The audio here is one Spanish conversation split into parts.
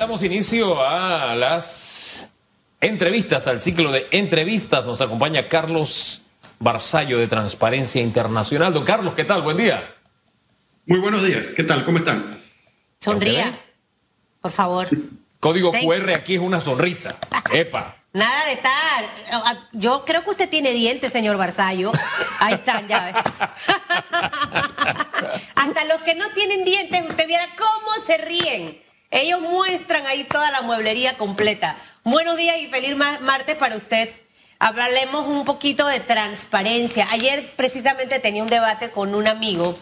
Damos inicio a las entrevistas, al ciclo de entrevistas. Nos acompaña Carlos Barzallo de Transparencia Internacional. Don Carlos, ¿qué tal? Buen día. Muy buenos días. ¿Qué tal? ¿Cómo están? Sonría, por favor. Código Thank QR aquí es una sonrisa. Epa. Nada de estar. Yo creo que usted tiene dientes, señor Barzallo. Ahí están, ya ves. Hasta los que no tienen dientes, usted viera cómo se ríen. Ellos muestran ahí toda la mueblería completa. Buenos días y feliz ma- martes para usted. Hablaremos un poquito de transparencia. Ayer precisamente tenía un debate con un amigo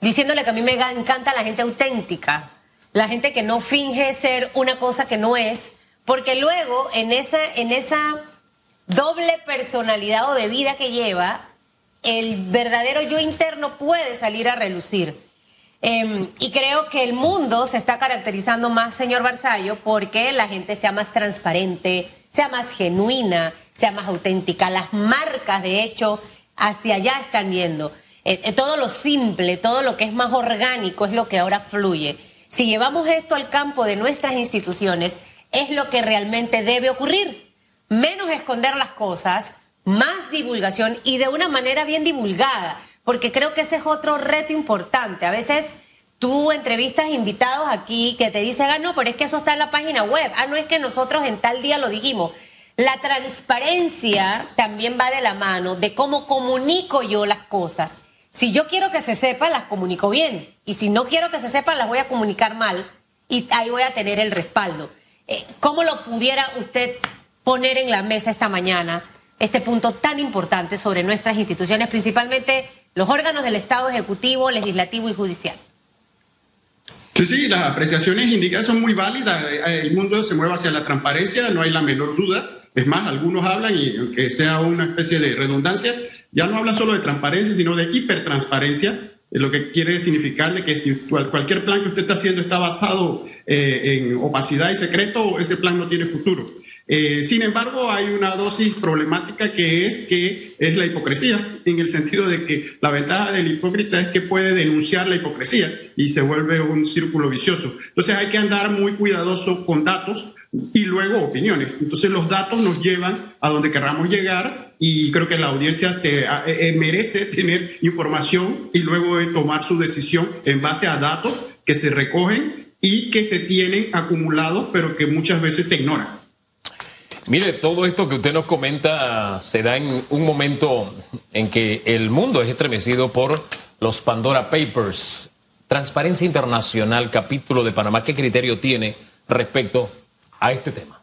diciéndole que a mí me encanta la gente auténtica, la gente que no finge ser una cosa que no es, porque luego en esa, en esa doble personalidad o de vida que lleva, el verdadero yo interno puede salir a relucir. Eh, y creo que el mundo se está caracterizando más, señor Barzallo, porque la gente sea más transparente, sea más genuina, sea más auténtica. Las marcas, de hecho, hacia allá están yendo. Eh, eh, todo lo simple, todo lo que es más orgánico es lo que ahora fluye. Si llevamos esto al campo de nuestras instituciones, es lo que realmente debe ocurrir. Menos esconder las cosas, más divulgación y de una manera bien divulgada, porque creo que ese es otro reto importante. A veces tú entrevistas invitados aquí que te dicen, ah, no, pero es que eso está en la página web, ah, no es que nosotros en tal día lo dijimos. La transparencia también va de la mano de cómo comunico yo las cosas. Si yo quiero que se sepa, las comunico bien. Y si no quiero que se sepan, las voy a comunicar mal. Y ahí voy a tener el respaldo. Eh, ¿Cómo lo pudiera usted poner en la mesa esta mañana este punto tan importante sobre nuestras instituciones, principalmente los órganos del Estado Ejecutivo, Legislativo y Judicial? Sí, sí, las apreciaciones indicadas son muy válidas. Eh, El mundo se mueve hacia la transparencia, no hay la menor duda. Es más, algunos hablan, y aunque sea una especie de redundancia, ya no habla solo de transparencia, sino de hipertransparencia, eh, lo que quiere significar de que si cual- cualquier plan que usted está haciendo está basado eh, en opacidad y secreto, ese plan no tiene futuro. Eh, sin embargo, hay una dosis problemática que es que es la hipocresía, en el sentido de que la ventaja del hipócrita es que puede denunciar la hipocresía y se vuelve un círculo vicioso. Entonces hay que andar muy cuidadoso con datos y luego opiniones. Entonces los datos nos llevan a donde querramos llegar y creo que la audiencia se a- eh, merece tener información y luego eh, tomar su decisión en base a datos que se recogen y que se tienen acumulados, pero que muchas veces se ignoran. Mire, todo esto que usted nos comenta se da en un momento en que el mundo es estremecido por los Pandora Papers. Transparencia Internacional, capítulo de Panamá, ¿qué criterio tiene respecto a este tema?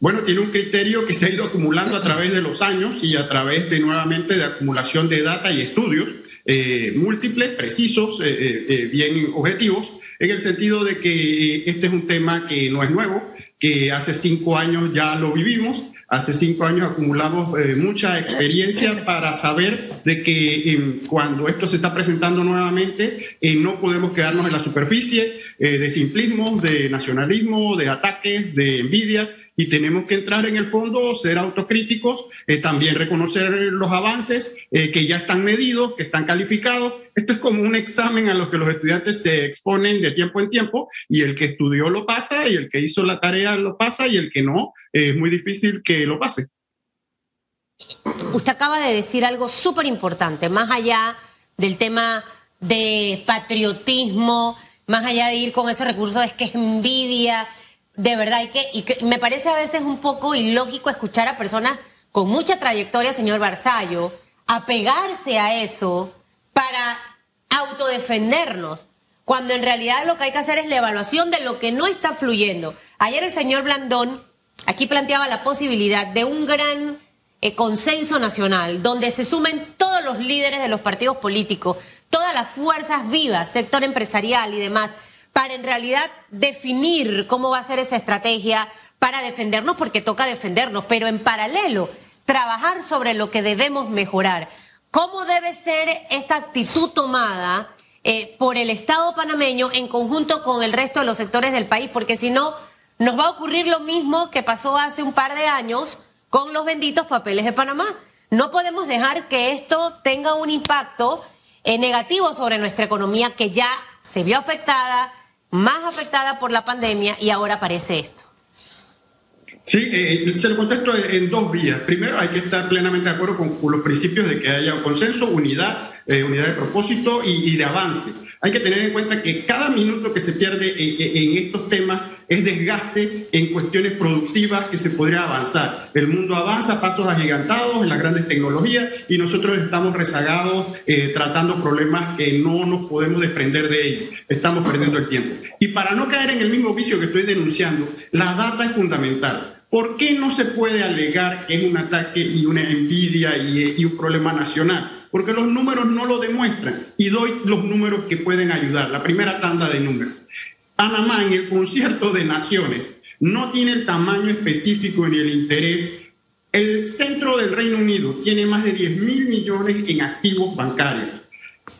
Bueno, tiene un criterio que se ha ido acumulando a través de los años y a través de nuevamente de acumulación de data y estudios eh, múltiples, precisos, eh, eh, bien objetivos, en el sentido de que este es un tema que no es nuevo, que hace cinco años ya lo vivimos, hace cinco años acumulamos eh, mucha experiencia para saber de que eh, cuando esto se está presentando nuevamente, eh, no podemos quedarnos en la superficie eh, de simplismo, de nacionalismo, de ataques, de envidia, y tenemos que entrar en el fondo, ser autocríticos, eh, también reconocer los avances eh, que ya están medidos, que están calificados. Esto es como un examen a lo que los estudiantes se exponen de tiempo en tiempo y el que estudió lo pasa y el que hizo la tarea lo pasa y el que no, eh, es muy difícil que lo pase. Usted acaba de decir algo súper importante, más allá del tema de patriotismo, más allá de ir con esos recursos, es que es envidia, de verdad, y que, y que me parece a veces un poco ilógico escuchar a personas con mucha trayectoria, señor Barzallo, apegarse a eso para autodefendernos, cuando en realidad lo que hay que hacer es la evaluación de lo que no está fluyendo. Ayer el señor Blandón aquí planteaba la posibilidad de un gran eh, consenso nacional, donde se sumen todos los líderes de los partidos políticos, todas las fuerzas vivas, sector empresarial y demás, para en realidad definir cómo va a ser esa estrategia para defendernos, porque toca defendernos, pero en paralelo, trabajar sobre lo que debemos mejorar. ¿Cómo debe ser esta actitud tomada eh, por el Estado panameño en conjunto con el resto de los sectores del país? Porque si no, nos va a ocurrir lo mismo que pasó hace un par de años con los benditos papeles de Panamá. No podemos dejar que esto tenga un impacto eh, negativo sobre nuestra economía que ya se vio afectada, más afectada por la pandemia y ahora aparece esto. Sí, eh, se lo contesto en dos vías. Primero, hay que estar plenamente de acuerdo con, los principios de que haya un consenso, unidad, eh, unidad de propósito y, de avance. Hay que tener en cuenta que cada minuto que se pierde en, estos temas es desgaste en cuestiones productivas que se podría avanzar. El mundo avanza a pasos agigantados en las grandes tecnologías y nosotros estamos rezagados eh, tratando problemas que no nos podemos desprender de ellos. Estamos perdiendo el tiempo. Y para no caer en el mismo vicio que estoy denunciando, la data es fundamental. ¿Por qué no se puede alegar que es un ataque y una envidia y un problema nacional? Porque los números no lo demuestran. Y doy los números que pueden ayudar, la primera tanda de números. Panamá en el concierto de naciones no tiene el tamaño específico ni el interés. El centro del Reino Unido tiene más de 10 mil millones en activos bancarios.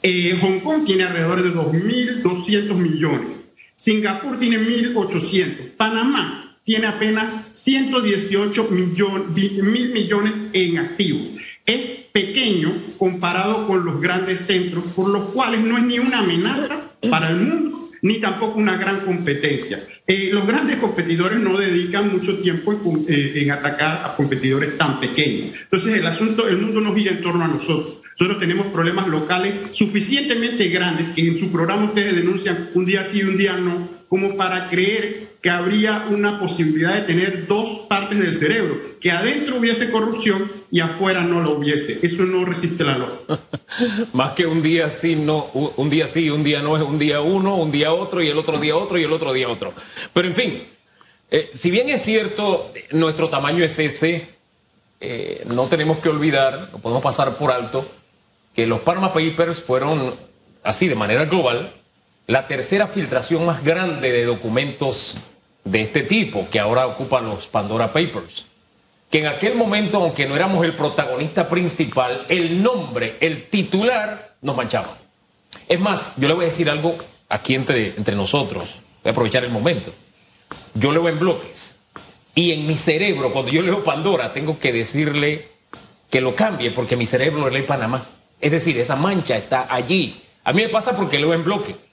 Eh, Hong Kong tiene alrededor de 2.200 millones. Singapur tiene 1.800. Panamá tiene apenas 118 mil millones en activos es pequeño comparado con los grandes centros, por los cuales no es ni una amenaza para el mundo, ni tampoco una gran competencia. Eh, los grandes competidores no dedican mucho tiempo en, eh, en, atacar a competidores tan pequeños. Entonces el asunto, el mundo no gira en torno a nosotros. Nosotros tenemos problemas locales suficientemente grandes que en su programa ustedes denuncian un día sí y un día no, como para creer que habría una posibilidad de tener dos partes del cerebro, que adentro hubiese corrupción y afuera no lo hubiese. Eso no resiste la lógica. Más que un día sí, no, un día sí, un día no es un día uno, un día otro y el otro día otro y el otro día otro. Pero en fin, eh, si bien es cierto, nuestro tamaño es ese, eh, no tenemos que olvidar, no podemos pasar por alto, que los Panama Papers fueron, así de manera global, la tercera filtración más grande de documentos de este tipo que ahora ocupan los Pandora Papers. Que en aquel momento, aunque no éramos el protagonista principal, el nombre, el titular, nos manchaba. Es más, yo le voy a decir algo aquí entre, entre nosotros. Voy a aprovechar el momento. Yo leo en bloques. Y en mi cerebro, cuando yo leo Pandora, tengo que decirle que lo cambie porque mi cerebro lee Panamá. Es decir, esa mancha está allí. A mí me pasa porque leo en bloque.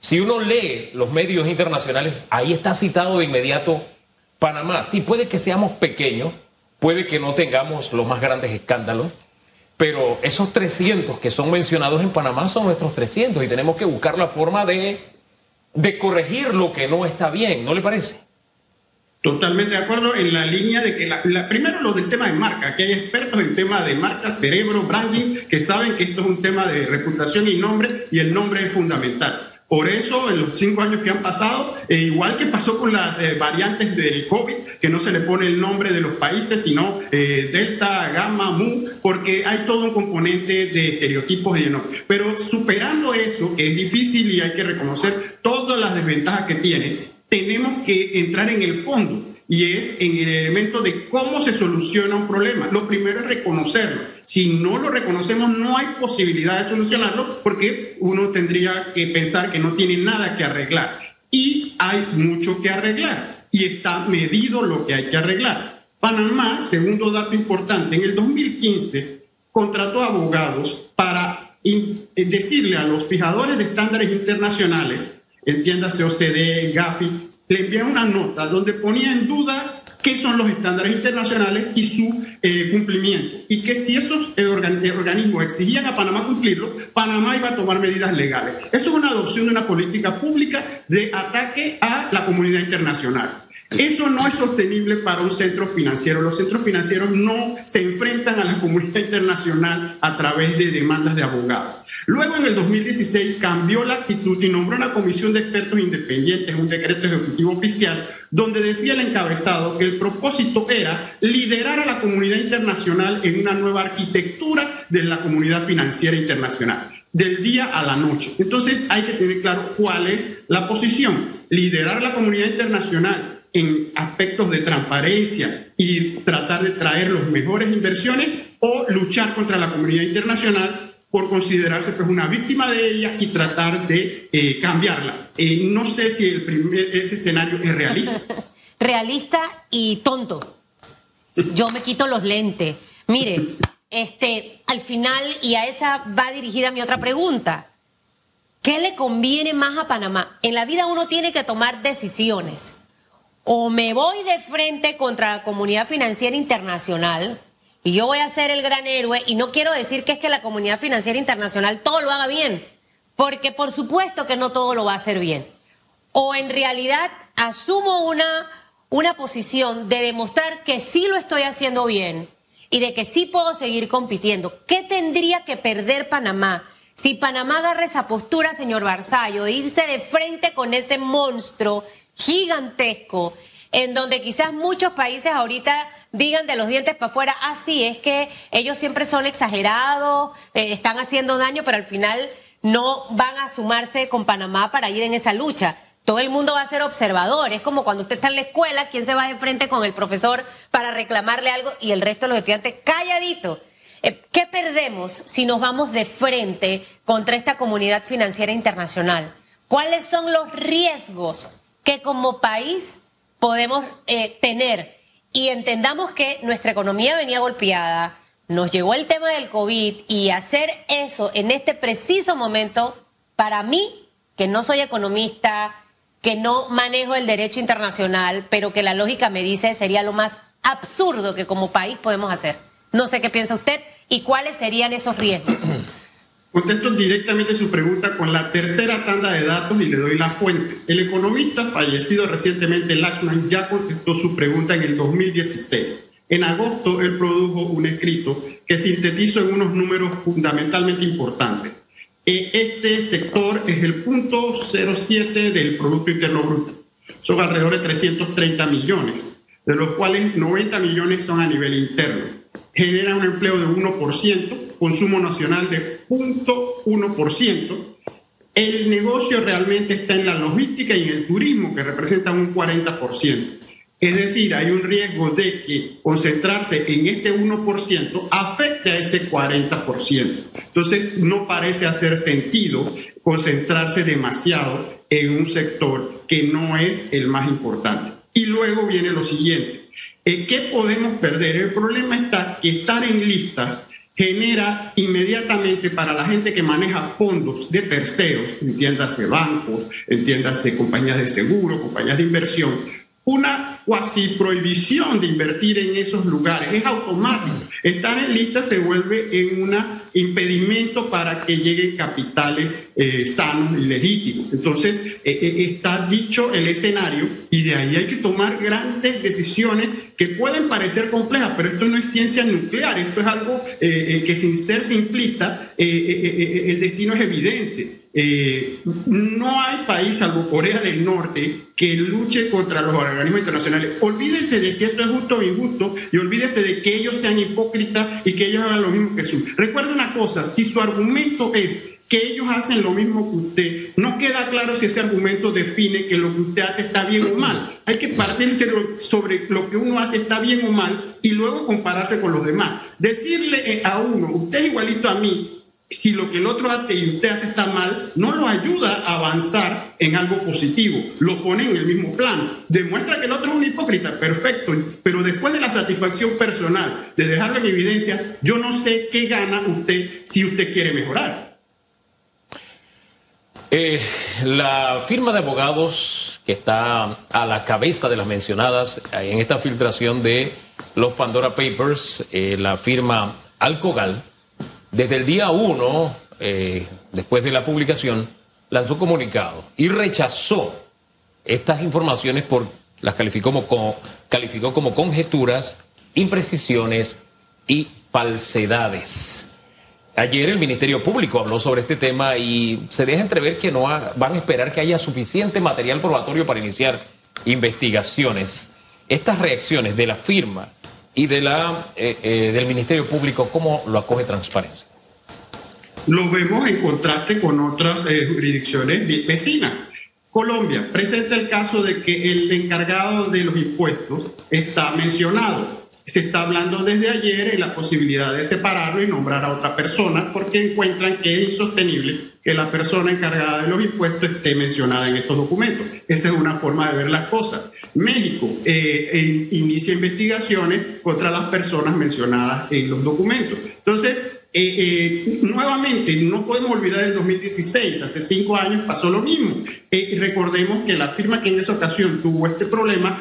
Si uno lee los medios internacionales, ahí está citado de inmediato Panamá. Sí, puede que seamos pequeños, puede que no tengamos los más grandes escándalos, pero esos 300 que son mencionados en Panamá son nuestros 300 y tenemos que buscar la forma de, corregir lo que no está bien, ¿no le parece? Totalmente de acuerdo en la línea de que, la, primero lo del tema de marca, que hay expertos en tema de marca, cerebro, branding, que saben que esto es un tema de reputación y nombre y el nombre es fundamental. Por eso, en los cinco años que han pasado, e igual que pasó con las eh, variantes del COVID, que no se le pone el nombre de los países, sino eh, Delta, Gamma, Mu, porque hay todo un componente de estereotipos y de nombre. Pero superando eso, que es difícil y hay que reconocer todas las desventajas que tiene, tenemos que entrar en el fondo y es en el elemento de cómo se soluciona un problema. Lo primero es reconocerlo. Si no lo reconocemos, no hay posibilidad de solucionarlo porque uno tendría que pensar que no tiene nada que arreglar. Y hay mucho que arreglar y está medido lo que hay que arreglar. Panamá, segundo dato importante, en el 2015 contrató abogados para decirle a los fijadores de estándares internacionales, entiéndase OCDE, GAFI, le envié una nota donde ponía en duda qué son los estándares internacionales y su eh, cumplimiento. Y que si esos eh, eh, organismos exigían a Panamá cumplirlo, Panamá iba a tomar medidas legales. Eso es una adopción de una política pública de ataque a la comunidad internacional. Eso no es sostenible para un centro financiero. Los centros financieros no se enfrentan a la comunidad internacional a través de demandas de abogados. Luego, en el 2016, cambió la actitud y nombró una comisión de expertos independientes, un decreto ejecutivo oficial, donde decía el encabezado que el propósito era liderar a la comunidad internacional en una nueva arquitectura de la comunidad financiera internacional del día a la noche. Entonces hay que tener claro cuál es la posición. Liderar la comunidad internacional en aspectos de transparencia y tratar de traer las mejores inversiones o luchar contra la comunidad internacional por considerarse pues, una víctima de ella y tratar de eh, cambiarla. Eh, no sé si el primer, ese escenario es realista. realista y tonto. Yo me quito los lentes. Mire, este, al final, y a esa va dirigida mi otra pregunta. ¿qué le conviene más a Panamá? En la vida uno tiene que tomar decisiones. O me voy de frente contra la comunidad financiera internacional y yo voy a ser el gran héroe y no quiero decir que es que la comunidad financiera internacional todo lo haga bien, porque por supuesto que no todo lo va a hacer bien. O en realidad asumo una, una posición de demostrar que sí lo estoy haciendo bien y de que sí puedo seguir compitiendo. ¿Qué tendría que perder Panamá? Si Panamá agarra esa postura, señor Barzallo, de irse de frente con ese monstruo gigantesco, en donde quizás muchos países ahorita digan de los dientes para afuera, ah, sí, es que ellos siempre son exagerados, eh, están haciendo daño, pero al final no van a sumarse con Panamá para ir en esa lucha. Todo el mundo va a ser observador. Es como cuando usted está en la escuela, ¿quién se va de frente con el profesor para reclamarle algo y el resto de los estudiantes calladito? Eh, ¿Qué perdemos si nos vamos de frente contra esta comunidad financiera internacional? ¿Cuáles son los riesgos que como país podemos eh, tener? Y entendamos que nuestra economía venía golpeada, nos llegó el tema del COVID y hacer eso en este preciso momento, para mí, que no soy economista, que no manejo el derecho internacional, pero que la lógica me dice sería lo más absurdo que como país podemos hacer. No sé qué piensa usted y cuáles serían esos riesgos. Contesto directamente su pregunta con la tercera tanda de datos y le doy la fuente. El economista fallecido recientemente, Lachman, ya contestó su pregunta en el 2016. En agosto, él produjo un escrito que sintetizó en unos números fundamentalmente importantes. E, este sector es el punto 07 del Producto Interno Bruto. Son alrededor de 330 millones, de los cuales 90 millones son a nivel interno. Genera un empleo de 1%, consumo nacional de 0.1%. El negocio realmente está en la logística y en el turismo, que representan un 40%. Es decir, hay un riesgo de que concentrarse en este 1% afecte a ese 40%. Entonces, no parece hacer sentido concentrarse demasiado en un sector que no es el más importante. Y luego viene lo siguiente. Eh, ¿Qué podemos perder? El problema está que estar en listas genera inmediatamente para la gente que maneja fondos de terceros, entiéndase bancos, entiéndase compañías de seguro, compañías de inversión, una cuasi prohibición de invertir en esos lugares. Es automático. Estar en lista se vuelve en un impedimento para que lleguen capitales eh, sanos y legítimos. Entonces, eh, eh, está dicho el escenario y de ahí hay que tomar grandes decisiones que pueden parecer complejas, pero esto no es ciencia nuclear, esto es algo que sin ser simplista, el destino es evidente. Eh, no hay país, salvo Corea del Norte, que luche contra los organismos internacionales. Olvídese de si eso es justo o injusto y olvídese de que ellos sean hipócritas y que ellos hagan lo mismo que su. Recuerda una cosa, si su argumento es que ellos hacen lo mismo que usted, no queda claro si ese argumento define que lo que usted hace está bien o mal. Hay que partirse sobre lo que uno hace está bien o mal y luego compararse con los demás. Decirle a uno, usted es igualito a mí, si lo que el otro hace y usted hace está mal, no lo ayuda a avanzar en algo positivo, lo pone en el mismo plano. Demuestra que el otro es un hipócrita, perfecto, pero después de la satisfacción personal, de dejarlo en evidencia, yo no sé qué gana usted si usted quiere mejorar. Eh, la firma de abogados que está a la cabeza de las mencionadas eh, en esta filtración de los Pandora Papers, eh, la firma Alcogal, desde el día uno, eh, después de la publicación, lanzó comunicado y rechazó estas informaciones por las calificó como, calificó como conjeturas, imprecisiones y falsedades. Ayer el Ministerio Público habló sobre este tema y se deja entrever que no van a esperar que haya suficiente material probatorio para iniciar investigaciones. Estas reacciones de la firma y de la, eh, eh, del Ministerio Público, ¿cómo lo acoge Transparencia? Lo vemos en contraste con otras eh, jurisdicciones vecinas. Colombia presenta el caso de que el encargado de los impuestos está mencionado. Se está hablando desde ayer en la posibilidad de separarlo y nombrar a otra persona porque encuentran que es insostenible que la persona encargada de los impuestos esté mencionada en estos documentos. Esa es una forma de ver las cosas. México eh, inicia investigaciones contra las personas mencionadas en los documentos. Entonces, eh, eh, nuevamente, no podemos olvidar el 2016, hace cinco años pasó lo mismo. Recordemos que la firma que en esa ocasión tuvo este problema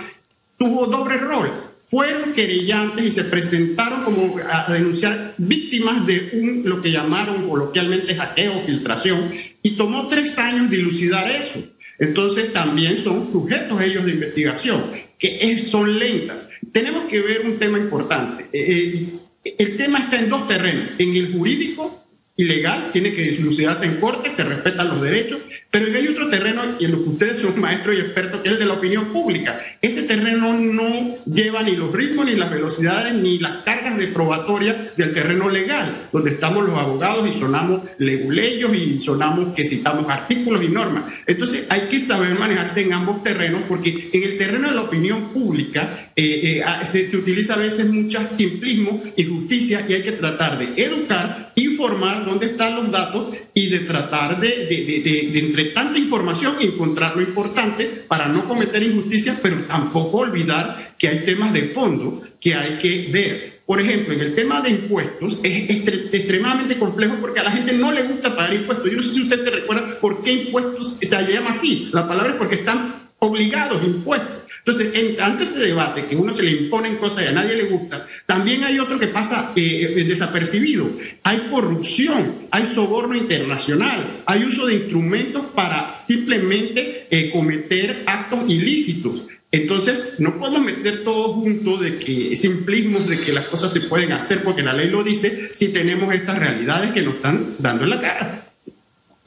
tuvo doble rol. Fueron querellantes y se presentaron como a denunciar víctimas de un, lo que llamaron coloquialmente hackeo filtración, y tomó tres años dilucidar eso. Entonces también son sujetos ellos de investigación, que son lentas. Tenemos que ver un tema importante. El tema está en dos terrenos, en el jurídico ilegal, tiene que dislucidarse en corte, se respetan los derechos, pero hay otro terreno y en lo que ustedes son maestros y expertos, que es el de la opinión pública. Ese terreno no lleva ni los ritmos, ni las velocidades, ni las cargas de probatoria del terreno legal, donde estamos los abogados y sonamos leguleyos y sonamos que citamos artículos y normas. Entonces hay que saber manejarse en ambos terrenos, porque en el terreno de la opinión pública eh, eh, se, se utiliza a veces mucho simplismo y justicia y hay que tratar de educar, informar, dónde están los datos y de tratar de, de, entre tanta información encontrar lo importante para no cometer injusticias, pero tampoco olvidar que hay temas de fondo que hay que ver. Por ejemplo, en el tema de impuestos es extremadamente complejo porque a la gente no le gusta pagar impuestos. Yo no sé si usted se recuerda por qué impuestos se llama así. La palabra es porque están obligados impuestos. Entonces, en, ante ese debate que uno se le impone en cosas y a nadie le gusta, también hay otro que pasa eh, desapercibido. Hay corrupción, hay soborno internacional, hay uso de instrumentos para simplemente eh, cometer actos ilícitos. Entonces, no podemos meter todo junto de que simplismos de que las cosas se pueden hacer porque la ley lo dice si tenemos estas realidades que nos están dando en la cara.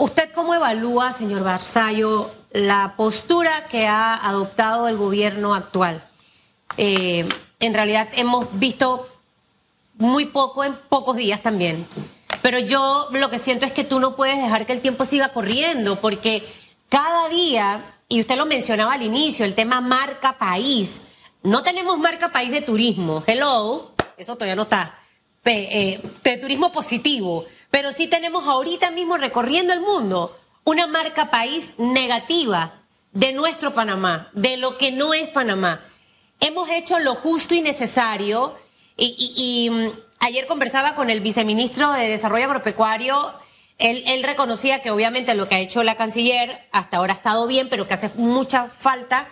¿Usted cómo evalúa, señor Barzallo, la postura que ha adoptado el gobierno actual. Eh, en realidad hemos visto muy poco en pocos días también. Pero yo lo que siento es que tú no puedes dejar que el tiempo siga corriendo, porque cada día, y usted lo mencionaba al inicio, el tema marca país. No tenemos marca país de turismo. Hello, eso todavía no está. Eh, de turismo positivo. Pero sí tenemos ahorita mismo recorriendo el mundo una marca país negativa de nuestro Panamá, de lo que no es Panamá. Hemos hecho lo justo y necesario y, mm, ayer conversaba con el viceministro de Desarrollo Agropecuario. Él, él, reconocía que obviamente lo que ha hecho la canciller hasta ahora ha estado bien, pero que hace mucha falta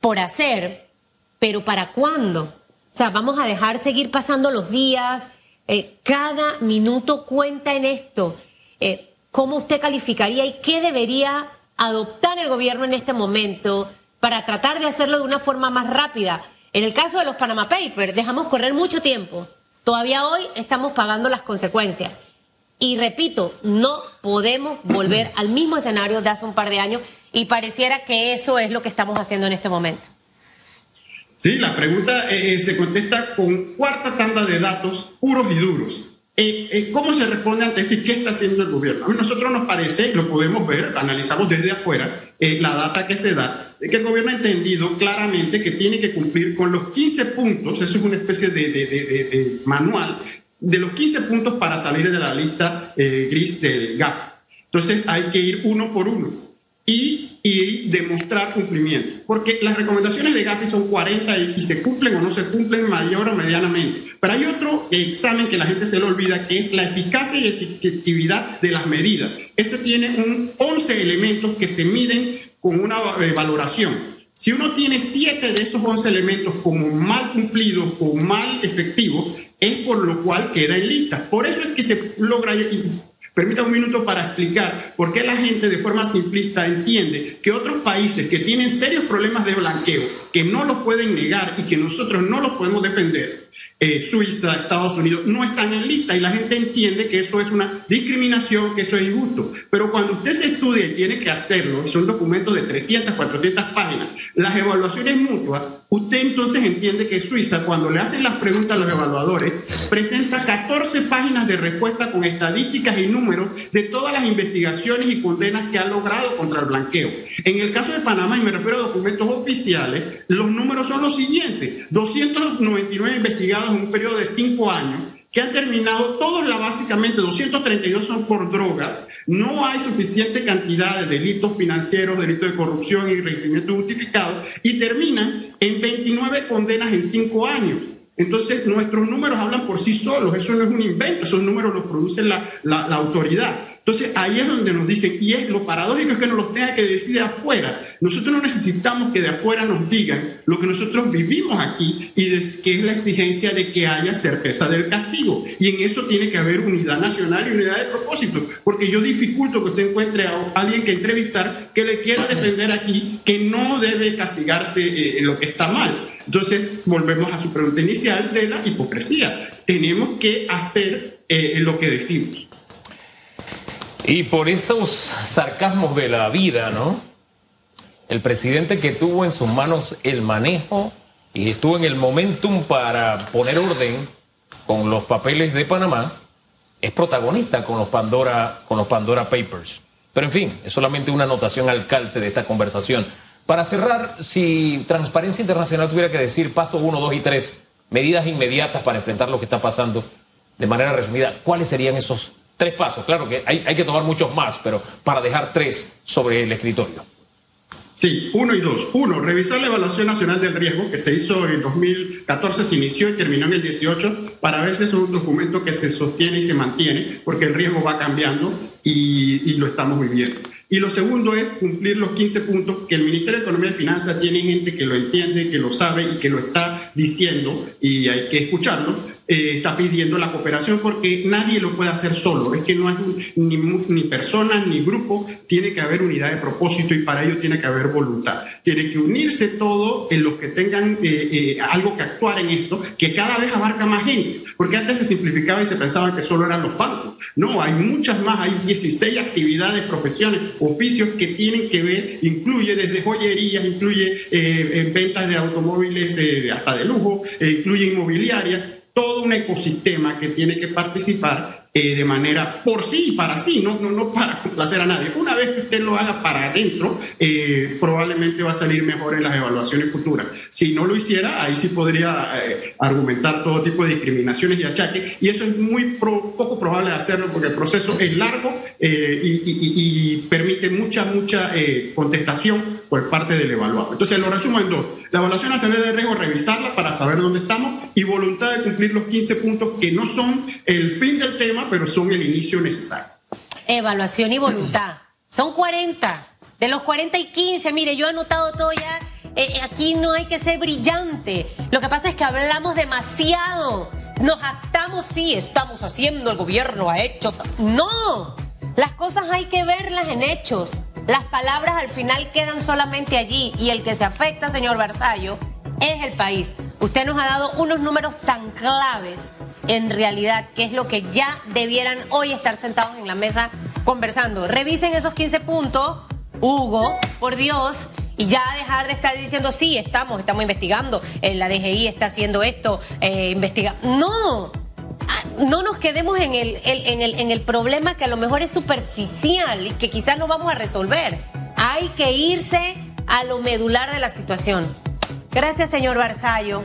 por hacer. Pero ¿para cuándo? O sea, vamos a dejar seguir pasando los días. Eh, cada minuto cuenta en esto. Eh, ¿cómo usted calificaría y qué debería adoptar el gobierno en este momento para tratar de hacerlo de una forma más rápida? En el caso de los Panama Papers, dejamos correr mucho tiempo. Todavía hoy estamos pagando las consecuencias. Y repito, no podemos volver al mismo escenario de hace un par de años y pareciera que eso es lo que estamos haciendo en este momento. Sí, la pregunta eh, eh, se contesta con cuarta tanda de datos puros y duros. Eh, eh, ¿Cómo se responde ante esto y qué está haciendo el gobierno? A nosotros nos parece, lo podemos ver, analizamos desde afuera eh, la data que se da, de que el gobierno ha entendido claramente que tiene que cumplir con los 15 puntos, eso es una especie de, de, de manual, de los 15 puntos para salir de la lista gris del GAF. Entonces hay que ir uno por uno y, y, demostrar cumplimiento. Porque las recomendaciones de Gafi son 40 y, se cumplen o no se cumplen mayor o medianamente. Pero hay otro examen que la gente se le olvida, que es la eficacia y efectividad de las medidas. Ese tiene un 11 elementos que se miden con una eh, valoración. Si uno tiene 7 de esos 11 elementos como mal cumplidos o mal efectivos, es por lo cual queda en lista. Por eso es que se logra Permita un minuto para explicar por qué la gente de forma simplista entiende que otros países que tienen serios problemas de blanqueo, que no los pueden negar y que nosotros no los podemos defender, eh, Suiza, Estados Unidos, no están en lista y la gente entiende que eso es una discriminación, que eso es injusto. Pero cuando usted se estudia y tiene que hacerlo, son documentos de 300, 400 páginas, las evaluaciones mutuas, usted entonces entiende que Suiza, cuando le hacen las preguntas a los evaluadores, presenta 14 páginas de respuesta con estadísticas y números de todas las investigaciones y condenas que ha logrado contra el blanqueo. En el caso de Panamá, y me refiero a documentos oficiales, los números son los siguientes. 299 investigados en un periodo de cinco años, que han terminado, todos la básicamente 232 son por drogas, no hay suficiente cantidad de delitos financieros, delitos de corrupción y enriquecimiento justificado, y terminan en 29 condenas en cinco años. Entonces, nuestros números hablan por sí solos, eso no es un invento, esos números los produce la, la, la autoridad. Entonces ahí es donde nos dicen, y es lo paradójico es que nos los tenga que decir de afuera. Nosotros no necesitamos que de afuera nos digan lo que nosotros vivimos aquí y que es la exigencia de que haya certeza del castigo. Y en eso tiene que haber unidad nacional y unidad de propósito, porque yo dificulto que usted encuentre a alguien que entrevistar que le quiera defender aquí que no debe castigarse eh, lo que está mal. Entonces, volvemos a su pregunta inicial de la hipocresía. Tenemos que hacer eh, lo que decimos. Y por esos sarcasmos de la vida, ¿no? El presidente que tuvo en sus manos el manejo y estuvo en el momentum para poner orden con los papeles de Panamá, es protagonista con los Pandora, con los Pandora Papers. Pero en fin, es solamente una anotación al calce de esta conversación. Para cerrar, si Transparencia Internacional tuviera que decir paso uno, dos y tres, medidas inmediatas para enfrentar lo que está pasando, de manera resumida, ¿cuáles serían esos Tres pasos, claro que hay, hay que tomar muchos más, pero para dejar tres sobre el escritorio. Sí, uno y dos. Uno, revisar la evaluación nacional del riesgo que se hizo en 2014, se inició y terminó en el 18, para ver si es un documento que se sostiene y se mantiene, porque el riesgo va cambiando y, y lo estamos viviendo. Y lo segundo es cumplir los 15 puntos que el Ministerio de Economía y Finanzas tiene gente que lo entiende, que lo sabe y que lo está diciendo y hay que escucharlo eh, está pidiendo la cooperación porque nadie lo puede hacer solo. Es que no hay ni, ni personas ni grupo, tiene que haber unidad de propósito y para ello tiene que haber voluntad. Tiene que unirse todo en los que tengan eh, eh, algo que actuar en esto, que cada vez abarca más gente. Porque antes se simplificaba y se pensaba que solo eran los bancos. No, hay muchas más, hay 16 actividades, profesiones, oficios que tienen que ver, incluye desde joyerías, incluye ventas de automóviles hasta de lujo, incluye inmobiliarias todo un ecosistema que tiene que participar eh, de manera por sí y para sí, no, no, no para complacer a nadie. Una vez que usted lo haga para adentro, eh, probablemente va a salir mejor en las evaluaciones futuras. Si no lo hiciera, ahí sí podría eh, argumentar todo tipo de discriminaciones y achaques, y eso es muy poco probable de hacerlo porque el proceso es largo y, y, permite mucha, mucha contestación por parte del evaluado. Entonces, lo resumo en dos. La evaluación nacional de riesgo, revisarla para saber dónde estamos y voluntad de cumplir los 15 puntos que no son el fin del tema, pero son el inicio necesario. Evaluación y voluntad. Son 40. De los 40 y 15, mire, yo he anotado todo ya. Eh, eh, aquí no hay que ser brillante. Lo que pasa es que hablamos demasiado. Nos actamos, sí, estamos haciendo, el gobierno ha hecho. No, las cosas hay que verlas en hechos. Las palabras al final quedan solamente allí y el que se afecta, señor Barzallo, es el país. Usted nos ha dado unos números tan claves en realidad que es lo que ya debieran hoy estar sentados en la mesa conversando. Revisen esos 15 puntos, Hugo, por Dios, y ya dejar de estar diciendo, sí, estamos, estamos investigando, eh, la DGI está haciendo esto, eh, investiga. No, no nos quedemos en el, en, el, en el problema que a lo mejor es superficial y que quizás no vamos a resolver. Hay que irse a lo medular de la situación. Gracias, señor Barzallo.